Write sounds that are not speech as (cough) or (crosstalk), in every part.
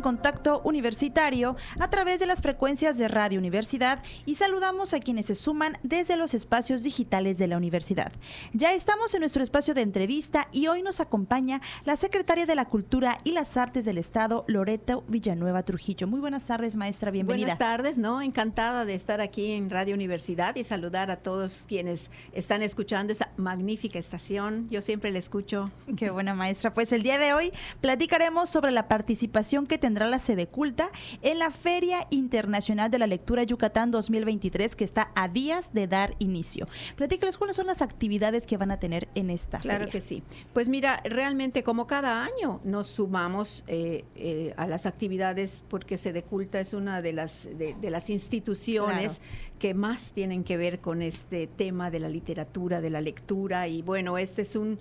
en contacto universitario a través de las frecuencias de Radio Universidad y saludamos a quienes se suman desde los espacios digitales de la universidad. Ya estamos en nuestro espacio de entrevista y hoy nos acompaña la secretaria de la Cultura y las Artes del Estado, Loreto Villanueva Trujillo. Muy buenas tardes, maestra, bienvenida. Buenas tardes, ¿no? Encantada de estar aquí en Radio Universidad y saludar a todos quienes están escuchando esta magnífica estación. Yo siempre la escucho. Qué buena maestra. Pues el día de hoy platicaremos sobre la participación que tendrá la sede culta en la Feria Internacional de la Lectura Yucatán 2023 que está a días de dar inicio. Platícales cuáles son las actividades que van a tener en esta Claro que sí. Pues mira, realmente como cada año nos sumamos eh, eh, a las actividades porque sede culta es una de las, de, las instituciones que más tienen que ver con este tema de la literatura, de la lectura y bueno, este es un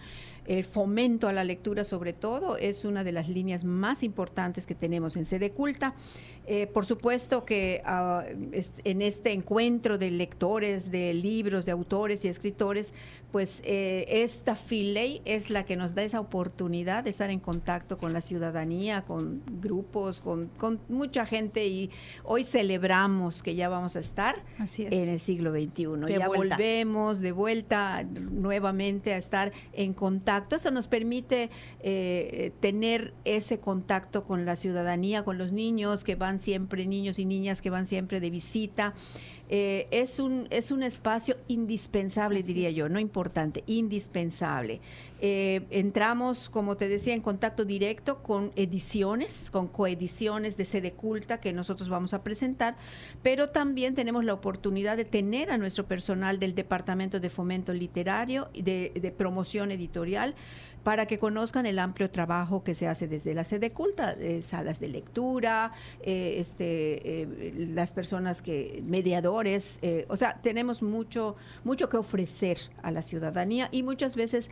el fomento a la lectura sobre todo es una de las líneas más importantes que tenemos en Sede Culta. Eh, por supuesto que ah, en este encuentro de lectores, de libros, de autores y escritores, pues eh, esta filey es la que nos da esa oportunidad de estar en contacto con la ciudadanía, con grupos, con, mucha gente y hoy celebramos que ya vamos a estar en el siglo XXI. ya volvemos de vuelta nuevamente a estar en contacto. Esto nos permite eh, tener ese contacto con la ciudadanía, con los niños que van siempre, niños y niñas que van siempre de visita. Eh, es, un, es un espacio indispensable, diría yo, no importante, indispensable. Eh, entramos, como te decía, en contacto directo con ediciones, con coediciones de sede culta que nosotros vamos a presentar, pero también tenemos la oportunidad de tener a nuestro personal del Departamento de Fomento Literario y de promoción editorial para que conozcan el amplio trabajo que se hace desde la sede culta, eh, salas de lectura, eh, este, eh, las personas que, mediadores, o sea, tenemos mucho, mucho que ofrecer a la ciudadanía y muchas veces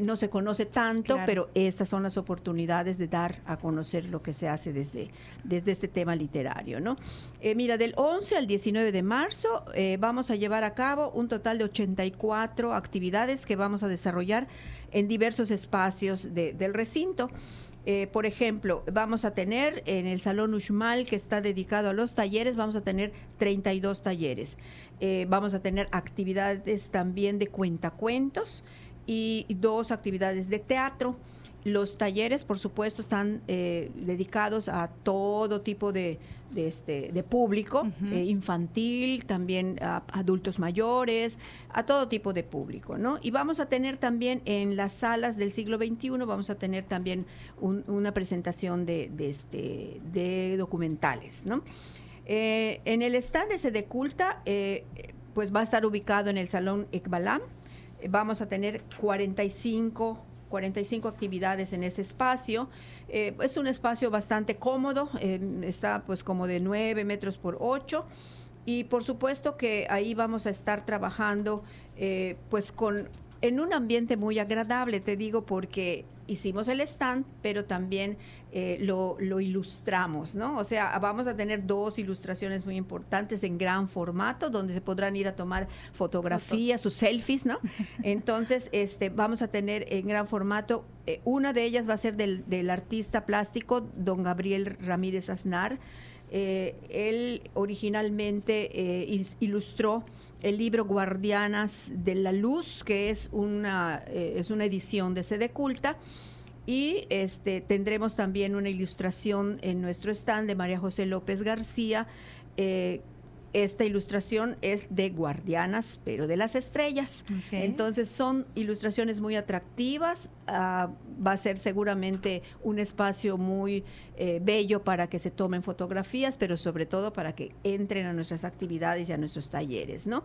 no se conoce tanto, pero estas son las oportunidades de dar a conocer lo que se hace desde, desde este tema literario. ¿no? mira, del 11 al 19 de marzo vamos a llevar a cabo un total de 84 actividades que vamos a desarrollar en diversos espacios del recinto. Eh, por ejemplo, vamos a tener en el Salón Uxmal, que está dedicado a los talleres, vamos a tener 32 talleres. Eh, vamos a tener actividades también de cuentacuentos y dos actividades de teatro. Los talleres, por supuesto, están eh, dedicados a todo tipo de, este, de público, eh, infantil, también a adultos mayores, a todo tipo de público, ¿no? Y vamos a tener también en las salas del siglo XXI, vamos a tener también una presentación de, este, de documentales, ¿no? Eh, en el stand de Culta, pues va a estar ubicado en el Salón Ekbalam. Vamos a tener 45 45 actividades en ese espacio. Eh, es un espacio bastante cómodo, eh, está pues como de 9 metros por 8 y por supuesto que ahí vamos a estar trabajando eh, pues con en un ambiente muy agradable, te digo, porque hicimos el stand, pero también eh, lo, ilustramos, ¿no? O sea, vamos a tener dos ilustraciones muy importantes en gran formato, donde se podrán ir a tomar fotografías, sus selfies, ¿no? (laughs) Entonces, este, vamos a tener en gran formato, eh, una de ellas va a ser del, artista plástico, don Gabriel Ramírez Aznar. Eh, él originalmente ilustró el libro Guardianas de la Luz, que es una, eh, es una edición de Sede Culta. Y este, tendremos también una ilustración en nuestro stand de María José López García, eh, esta ilustración es de guardianas, pero de las estrellas. Entonces son ilustraciones muy atractivas. Ah, va a ser seguramente un espacio muy eh, bello para que se tomen fotografías, pero sobre todo para que entren a nuestras actividades y a nuestros talleres. ¿no?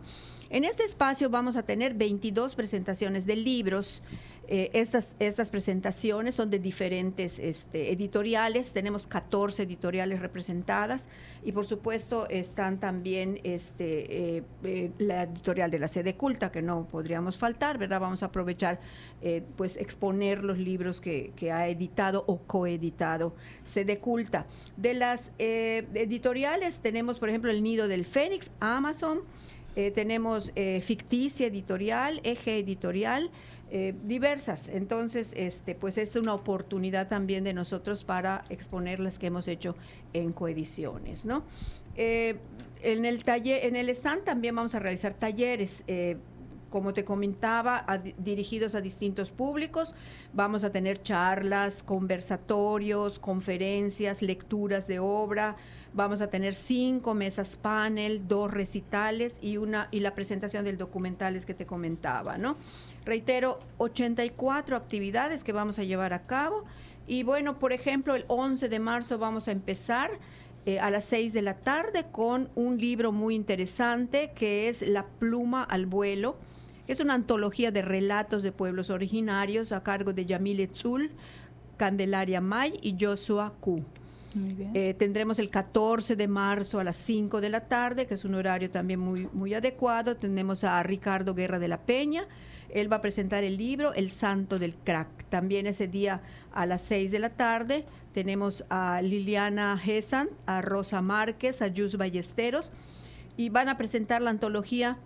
En este espacio vamos a tener 22 presentaciones de libros. Eh, estas, estas presentaciones son de diferentes este, editoriales, tenemos 14 editoriales representadas y por supuesto están también este, eh, eh, la editorial de la sede culta que no podríamos faltar, ¿verdad? Vamos a aprovechar pues exponer los libros que, ha editado o coeditado sede culta. De las editoriales tenemos por ejemplo El Nido del Fénix, Amazon, eh, tenemos eh, ficticia editorial, eje editorial, eh, diversas. Entonces, este, pues es una oportunidad también de nosotros para exponer las que hemos hecho en coediciones, ¿no? en el taller, en el stand también vamos a realizar talleres como te comentaba, dirigidos a distintos públicos. Vamos a tener charlas, conversatorios, conferencias, lecturas de obra. Vamos a tener cinco mesas panel, dos recitales y una y la presentación del documentales que te comentaba, ¿no? Reitero, 84 actividades que vamos a llevar a cabo. Y bueno, por ejemplo, el 11 de marzo vamos a empezar eh, a las 6 de la tarde con un libro muy interesante que es La pluma al vuelo es una antología de relatos de pueblos originarios a cargo de Yamile Tzul, Candelaria May y Joshua Q. Eh, tendremos el 14 de marzo a las 5 de la tarde, que es un horario también muy, muy adecuado. Tenemos a Ricardo Guerra de la Peña. Él va a presentar el libro El Santo del Crack. También ese día a las 6 de la tarde tenemos a Liliana Gessan, a Rosa Márquez, a Yus Ballesteros y van a presentar la antología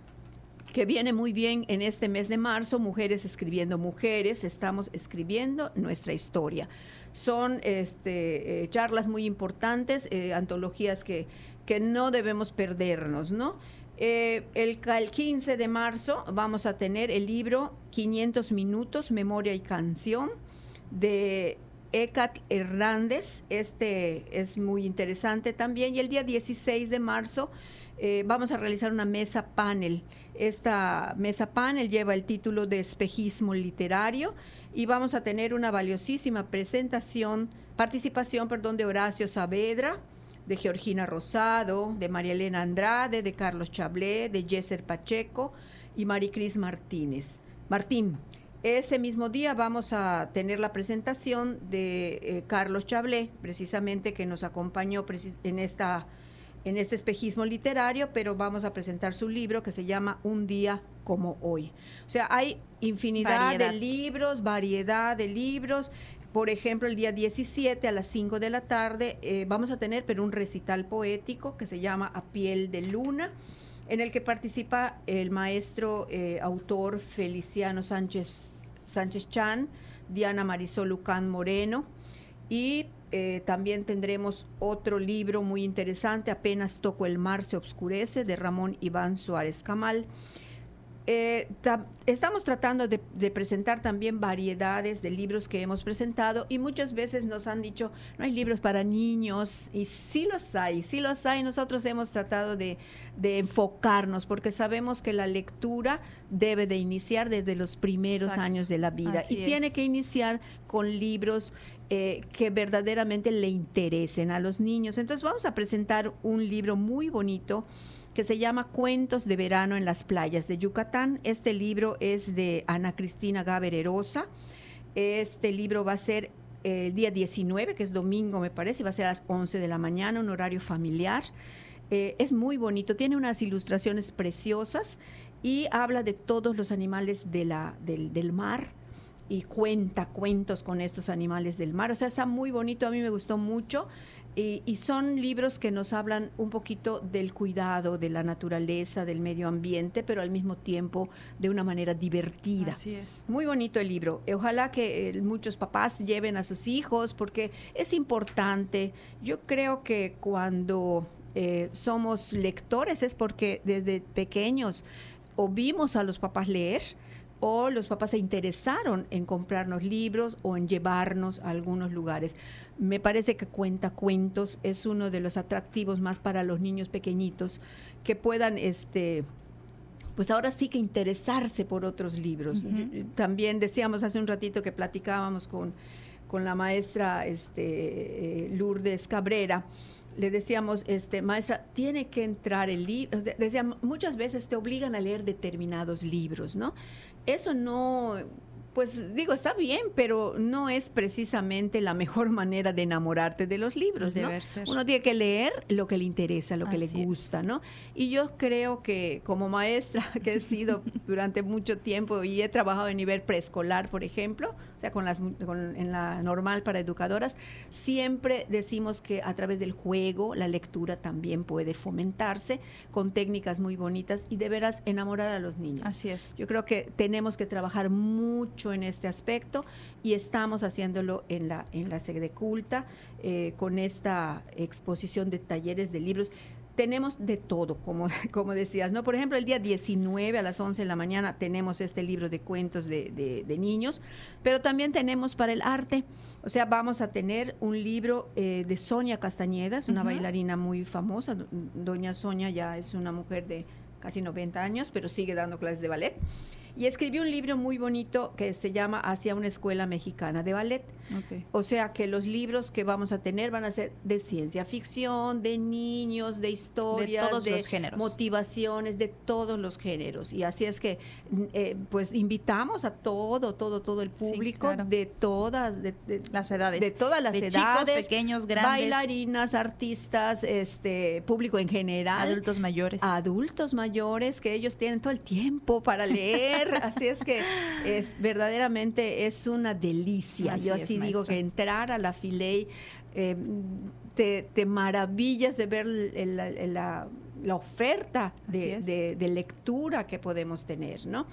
que viene muy bien en este mes de marzo, Mujeres escribiendo mujeres, estamos escribiendo nuestra historia. Son este, eh, charlas muy importantes, eh, antologías que, no debemos perdernos, ¿no? Eh, el, el, 15 de marzo vamos a tener el libro 500 minutos, memoria y canción de Ecat Hernández. Este es muy interesante también. Y el día 16 de marzo vamos a realizar una mesa panel esta mesa panel lleva el título de Espejismo Literario y vamos a tener una valiosísima presentación, participación, perdón, de Horacio Saavedra, de Georgina Rosado, de María Elena Andrade, de Carlos Chablé, de Jesser Pacheco y Maricris Martínez. Martín, ese mismo día vamos a tener la presentación de eh, Carlos Chablé, precisamente que nos acompañó en esta en este espejismo literario, pero vamos a presentar su libro que se llama Un día como hoy. O sea, hay infinidad de libros, variedad de libros. Por ejemplo, el día 17 a las 5 de la tarde eh, vamos a tener pero un recital poético que se llama A piel de luna, en el que participa el maestro eh, autor Feliciano Sánchez, Sánchez Chan, Diana Marisol Lucán Moreno y eh, también tendremos otro libro muy interesante, Apenas toco el mar se obscurece, de Ramón Iván Suárez Camal. Eh, estamos tratando de, presentar también variedades de libros que hemos presentado y muchas veces nos han dicho, no hay libros para niños y sí los hay, sí los hay. Nosotros hemos tratado de, enfocarnos porque sabemos que la lectura debe de iniciar desde los primeros años de la vida y tiene que iniciar con libros eh, que verdaderamente le interesen a los niños. Entonces vamos a presentar un libro muy bonito que se llama Cuentos de verano en las playas de Yucatán. Este libro es de Ana Cristina Gaber Este libro va a ser el día 19, que es domingo me parece, va a ser a las 11 de la mañana, un horario familiar. Eh, es muy bonito, tiene unas ilustraciones preciosas y habla de todos los animales del, del mar, y cuenta cuentos con estos animales del mar. O sea, está muy bonito, a mí me gustó mucho. Y, son libros que nos hablan un poquito del cuidado de la naturaleza, del medio ambiente, pero al mismo tiempo de una manera divertida. Así es. Muy bonito el libro. Ojalá que eh, muchos papás lleven a sus hijos porque es importante. Yo creo que cuando eh, somos lectores es porque desde pequeños o vimos a los papás leer, o los papás se interesaron en comprarnos libros o en llevarnos a algunos lugares. Me parece que cuenta cuentos es uno de los atractivos más para los niños pequeñitos que puedan este pues ahora sí que interesarse por otros libros. También decíamos hace un ratito que platicábamos con, con la maestra este, eh, Lourdes Cabrera, le decíamos, este, maestra, tiene que entrar el libro. Decíamos, muchas veces te obligan a leer determinados libros, ¿no? Eso no pues digo, está bien, pero no es precisamente la mejor (laughs) manera de enamorarte de los libros, ¿no? Uno tiene que leer lo que le interesa, lo que le gusta, ¿no? Y yo creo que como maestra (laughs) que he sido durante mucho tiempo y he trabajado en nivel preescolar, por ejemplo, o sea, con las, en la normal para educadoras, siempre decimos que a través del juego la lectura también puede fomentarse con técnicas muy bonitas y de veras enamorar a los niños. Así es. Yo creo que tenemos que trabajar mucho en este aspecto y estamos haciéndolo en la, en la sede culta eh, con esta exposición de talleres de libros tenemos de todo, como, (laughs) como decías, ¿no? Por ejemplo, el día 19 a las 11 de la mañana tenemos este libro de cuentos de, niños, pero también tenemos para el arte, o sea, vamos a tener un libro eh, de Sonia Castañeda, es una bailarina muy famosa, doña Sonia ya es una mujer de casi 90 años, pero sigue dando clases de ballet. Y escribió un libro muy bonito que se llama Hacia una escuela mexicana de ballet. O sea que los libros que vamos a tener van a ser de ciencia ficción, de niños, de historias, de todos los géneros. motivaciones, de todos los géneros. Y así es que, eh, pues invitamos a todo, todo, todo el público de todas de, las edades, de todas las edades, chicos, pequeños, grandes, bailarinas, artistas, este público en general, adultos mayores, adultos mayores que ellos tienen todo el tiempo para leer así es que es verdaderamente es una delicia. Yo así digo que entrar a la Filey eh, te, maravillas de ver la, oferta de, de, lectura que podemos tener, ¿no?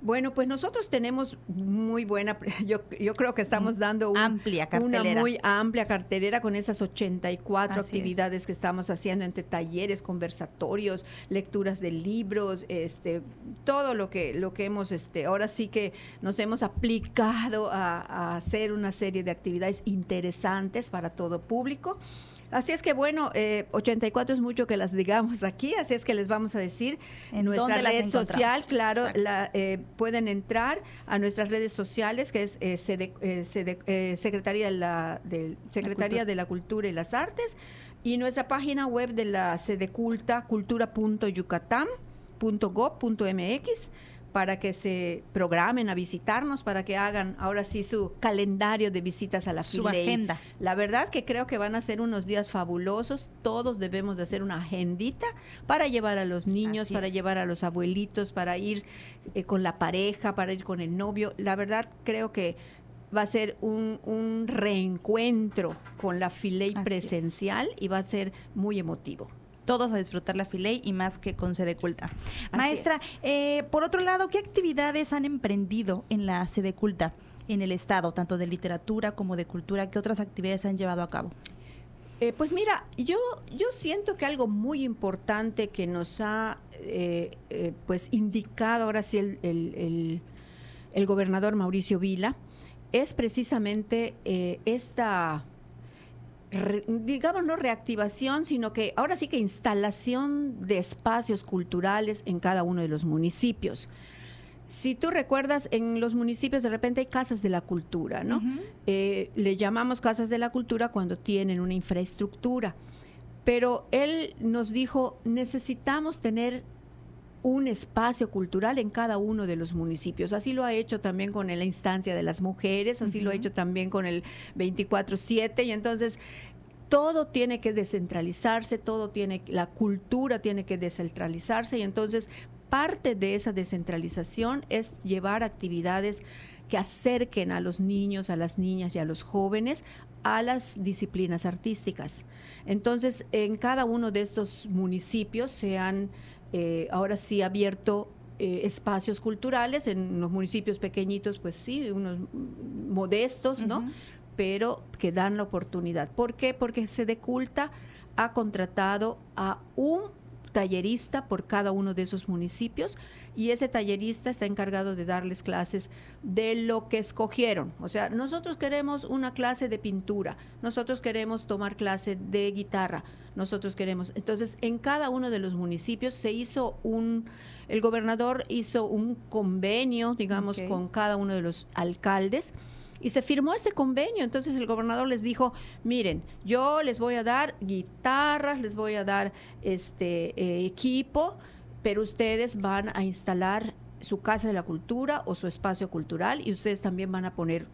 Bueno, pues nosotros tenemos muy buena, (laughs) yo, yo creo que estamos mm, dando una amplia una muy amplia cartelera con esas 84 actividades que estamos haciendo entre talleres, conversatorios, lecturas de libros, este, todo lo que, lo que hemos, este, ahora sí que nos hemos aplicado a, a hacer una serie de actividades interesantes para todo público. Así es que bueno, 84 eh, es mucho que las digamos aquí, así es que les vamos a decir en nuestra red social, claro, la, eh, pueden entrar a nuestras redes sociales, que es eh, Secretaría, de la, Secretaría de la Cultura y las Artes, y nuestra página web de la sede culta, cultura.yucatán.gov.mx para que se programen a visitarnos, para que hagan ahora sí su calendario de visitas a la Su agenda. La verdad que creo que van a ser unos días fabulosos. Todos debemos de hacer una agendita para llevar a los niños, para llevar a los abuelitos, para ir eh, con la pareja, para ir con el novio. La verdad creo que va a ser un, reencuentro con la Filey presencial y va a ser muy emotivo todos a disfrutar la filey y más que con sede culta. Maestra, eh, por otro lado, ¿qué actividades han emprendido en la sede culta en el Estado, tanto de literatura como de cultura? ¿Qué otras actividades han llevado a cabo? Eh, pues mira, yo, yo siento que algo muy importante que nos ha eh, pues indicado ahora sí el, el, gobernador Mauricio Vila es precisamente esta digamos no reactivación, sino que ahora sí que instalación de espacios culturales en cada uno de los municipios. Si tú recuerdas, en los municipios de repente hay casas de la cultura, ¿no? Eh, le llamamos casas de la cultura cuando tienen una infraestructura. Pero él nos dijo, necesitamos tener un espacio cultural en cada uno de los municipios. Así lo ha hecho también con la instancia de las mujeres, así lo ha hecho también con el 24/7 y entonces todo tiene que descentralizarse, todo tiene la cultura tiene que descentralizarse y entonces parte de esa descentralización es llevar actividades que acerquen a los niños, a las niñas y a los jóvenes a las disciplinas artísticas. Entonces, en cada uno de estos municipios se han eh, ahora sí abierto eh, espacios culturales en los municipios pequeñitos, pues sí, unos modestos, ¿no? Pero que dan la oportunidad. ¿Por qué? Porque Sedeculta ha contratado a un tallerista por cada uno de esos municipios y ese tallerista está encargado de darles clases de lo que escogieron. O sea, nosotros queremos una clase de pintura, nosotros queremos tomar clase de guitarra, nosotros queremos. Entonces, en cada uno de los municipios se hizo un, el gobernador hizo un convenio, digamos, con cada uno de los alcaldes y se firmó este convenio. Entonces el gobernador les dijo, miren, yo les voy a dar guitarras, les voy a dar este eh, equipo, pero ustedes van a instalar su casa de la cultura o su espacio cultural y ustedes también van a poner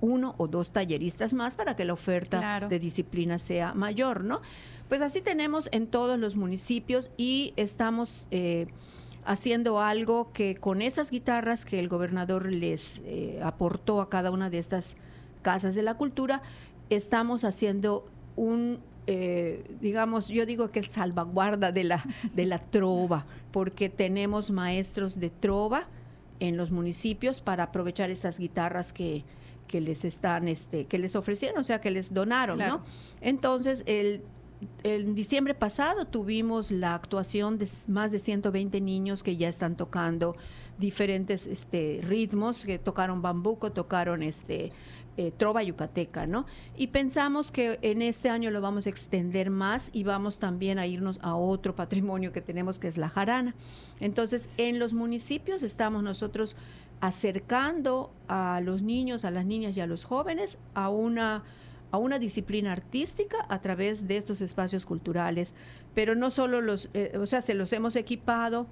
uno o dos talleristas más para que la oferta de disciplina sea mayor, ¿no? Pues así tenemos en todos los municipios y estamos eh, haciendo algo que con esas guitarras que el gobernador les eh, aportó a cada una de estas casas de la cultura, estamos haciendo un eh, digamos, yo digo que es salvaguarda de la, de la trova, porque tenemos maestros de trova en los municipios para aprovechar esas guitarras que, que les están, este, que les ofrecieron, o sea, que les donaron, ¿no? Entonces, el en diciembre pasado tuvimos la actuación de más de 120 niños que ya están tocando diferentes este, ritmos, que tocaron bambuco, tocaron este, eh, trova yucateca, ¿no? Y pensamos que en este año lo vamos a extender más y vamos también a irnos a otro patrimonio que tenemos que es la jarana. Entonces, en los municipios estamos nosotros acercando a los niños, a las niñas y a los jóvenes a una a una disciplina artística a través de estos espacios culturales, pero no solo los, eh, o sea, se los hemos equipado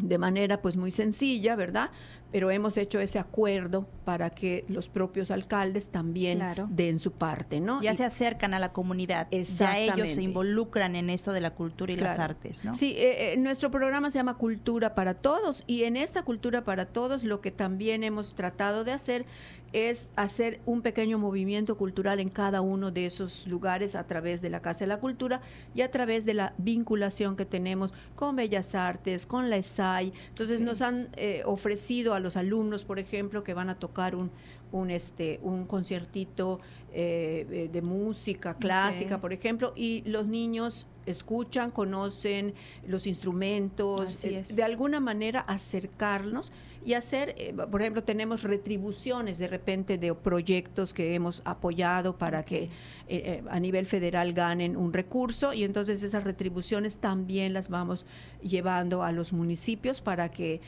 de manera pues muy sencilla, ¿verdad? Pero hemos hecho ese acuerdo para que los propios alcaldes también den su parte, ¿no? Ya se acercan a la comunidad, ya ellos se involucran en esto de la cultura y las artes, ¿no? Sí, eh, eh, nuestro programa se llama Cultura para Todos y en esta Cultura para Todos lo que también hemos tratado de hacer es hacer un pequeño movimiento cultural en cada uno de esos lugares a través de la Casa de la Cultura y a través de la vinculación que tenemos con Bellas Artes, con la ESAI. Entonces nos han eh, ofrecido a los alumnos, por ejemplo, que van a tocar un, un, este, un conciertito eh, eh, de música clásica, por ejemplo, y los niños escuchan, conocen los instrumentos, de alguna manera acercarnos y hacer, eh, por ejemplo, tenemos retribuciones de repente de proyectos que hemos apoyado para que eh, eh, a nivel federal ganen un recurso y entonces esas retribuciones también las vamos llevando a los municipios para que,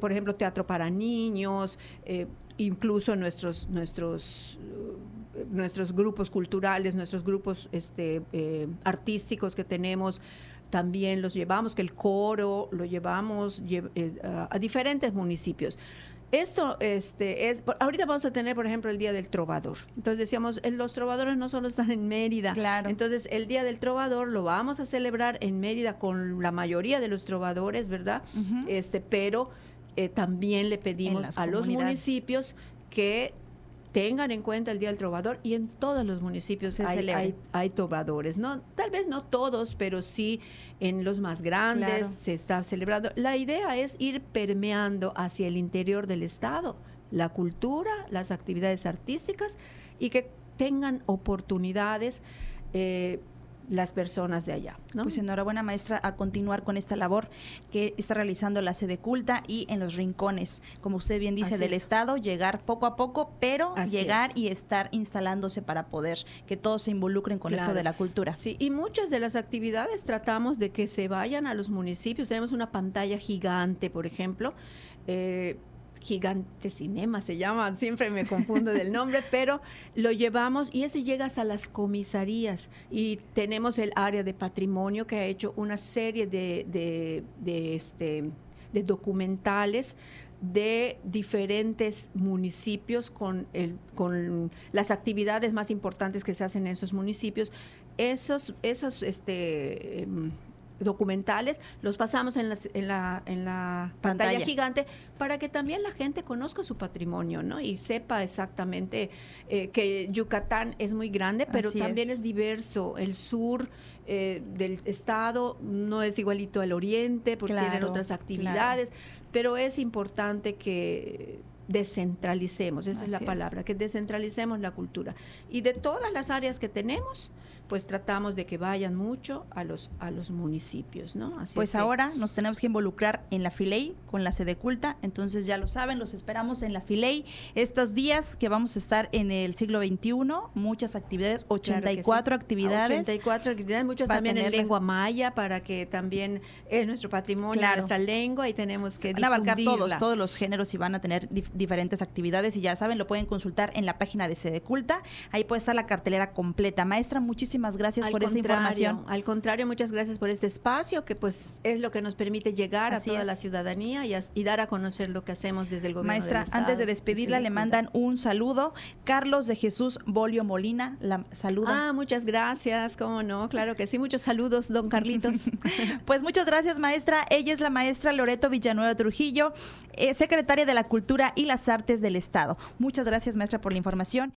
por ejemplo, teatro para niños, incluso nuestros, nuestros nuestros grupos culturales, nuestros grupos este, artísticos que tenemos, también los llevamos, que el coro lo llevamos eh, a, diferentes municipios. Esto este, es, ahorita vamos a tener, por ejemplo, el Día del Trovador. Entonces decíamos, los trovadores no solo están en Mérida. Claro. Entonces el Día del Trovador lo vamos a celebrar en Mérida con la mayoría de los trovadores, ¿verdad? este, pero eh, también le pedimos a los municipios que tengan en cuenta el Día del Trovador y en todos los municipios hay, hay, trovadores, ¿no? Tal vez no todos, pero sí en los más grandes se está celebrando. La idea es ir permeando hacia el interior del Estado la cultura, las actividades artísticas y que tengan oportunidades. Eh, las personas de allá. Pues enhorabuena maestra a continuar con esta labor que está realizando la sede culta y en los rincones, como usted bien dice, del Estado, llegar poco a poco, pero llegar y estar instalándose para poder que todos se involucren con esto de la cultura. Sí, y muchas de las actividades tratamos de que se vayan a los municipios. Tenemos una pantalla gigante, por ejemplo. Eh, Gigante Cinema se llama, siempre me confundo del nombre, (laughs) pero lo llevamos y ese llega hasta las comisarías y tenemos el área de patrimonio que ha hecho una serie de, de, este, de documentales de diferentes municipios con, el, con las actividades más importantes que se hacen en esos municipios. Esos, esos este, em, documentales, los pasamos en, en la, en la pantalla, gigante para que también la gente conozca su patrimonio, ¿no? Y sepa exactamente eh, que Yucatán es muy grande, pero también es. diverso. El sur eh, del estado no es igualito al oriente porque tienen otras actividades, pero es importante que descentralicemos, esa es la palabra, que descentralicemos la cultura. Y de todas las áreas que tenemos, pues tratamos de que vayan mucho a los, a los municipios, ¿no? pues ahora nos tenemos que involucrar en la Filey con la sede culta, entonces ya lo saben, los esperamos en la Filey estos días que vamos a estar en el siglo XXI, muchas actividades, 84 actividades. 84 actividades, muchos también en lengua maya para que también es nuestro patrimonio, nuestra lengua y tenemos que van a abarcar todos, todos los géneros y van a tener diferentes actividades. Y ya saben, lo pueden consultar en la página de sede culta, ahí puede estar la cartelera completa. Maestra, muchísimas muchísimas gracias por esta información. Al contrario, muchas gracias por este espacio que pues es lo que nos permite llegar a toda la ciudadanía y, dar a conocer lo que hacemos desde el gobierno Maestra, antes de despedirla le mandan un saludo. Carlos de Jesús Bolio Molina, la saluda. Ah, muchas gracias, cómo no, claro que sí, muchos saludos, don Carlitos. (laughs) pues muchas gracias, maestra. Ella es la maestra Loreto Villanueva Trujillo, eh, secretaria de la Cultura y las Artes del Estado. Muchas gracias, maestra, por la información.